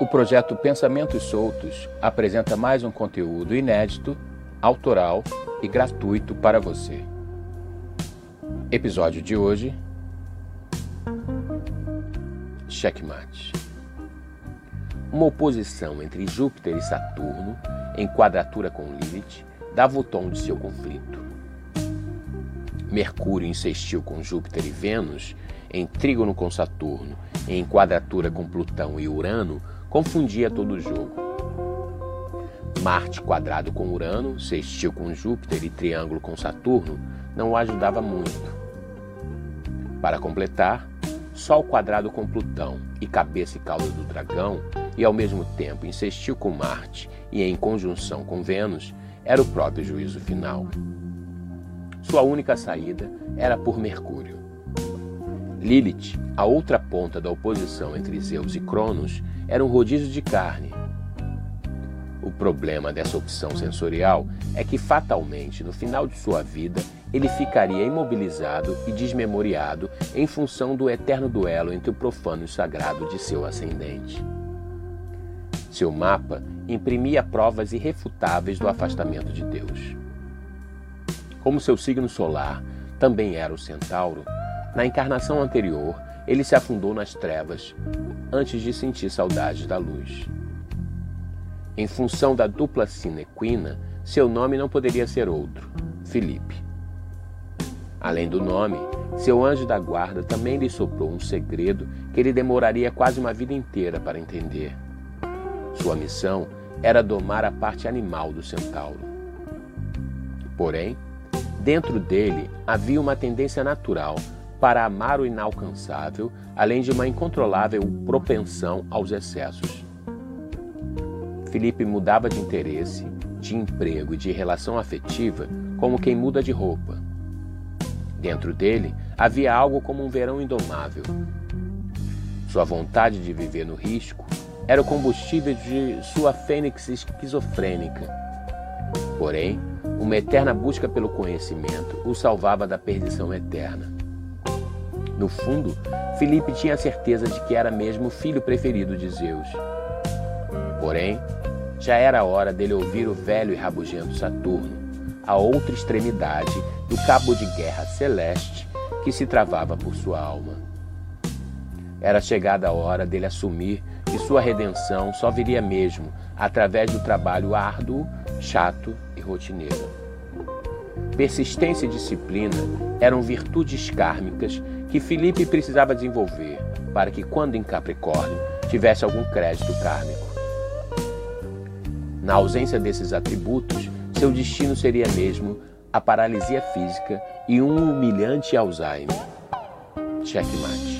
O projeto Pensamentos Soltos apresenta mais um conteúdo inédito, autoral e gratuito para você. Episódio de hoje: Checkmate. Uma oposição entre Júpiter e Saturno, em quadratura com Lilith, dava o tom de seu conflito. Mercúrio insistiu com Júpiter e Vênus, em trígono com Saturno, em quadratura com Plutão e Urano, confundia todo o jogo. Marte quadrado com Urano, sextil com Júpiter e triângulo com Saturno não o ajudava muito. Para completar, Sol quadrado com Plutão e cabeça e cauda do dragão, e ao mesmo tempo insistiu com Marte e em conjunção com Vênus, era o próprio juízo final. Sua única saída era por Mercúrio. Lilith, a outra ponta da oposição entre Zeus e Cronos, era um rodízio de carne. O problema dessa opção sensorial é que fatalmente, no final de sua vida, ele ficaria imobilizado e desmemoriado em função do eterno duelo entre o profano e o sagrado de seu ascendente. Seu mapa imprimia provas irrefutáveis do afastamento de Deus. Como seu signo solar também era o centauro, na encarnação anterior ele se afundou nas trevas antes de sentir saudades da luz. Em função da dupla sina equina, seu nome não poderia ser outro, Felipe. Além do nome, seu anjo da guarda também lhe soprou um segredo que ele demoraria quase uma vida inteira para entender. Sua missão era domar a parte animal do centauro. Porém, dentro dele havia uma tendência natural para amar o inalcançável, além de uma incontrolável propensão aos excessos. Felipe mudava de interesse, de emprego e de relação afetiva como quem muda de roupa. Dentro dele havia algo como um verão indomável. Sua vontade de viver no risco era o combustível de sua fênix esquizofrênica. Porém, uma eterna busca pelo conhecimento o salvava da perdição eterna. No fundo, Felipe tinha certeza de que era mesmo o filho preferido de Zeus. Porém, já era hora dele ouvir o velho e rabugento Saturno, a outra extremidade do cabo de guerra celeste que se travava por sua alma. Era chegada a hora dele assumir que sua redenção só viria mesmo através do trabalho árduo, chato e rotineiro. Persistência e disciplina eram virtudes kármicas que Felipe precisava desenvolver para que, quando em Capricórnio, tivesse algum crédito kármico. Na ausência desses atributos, seu destino seria mesmo a paralisia física e um humilhante Alzheimer. Checkmate.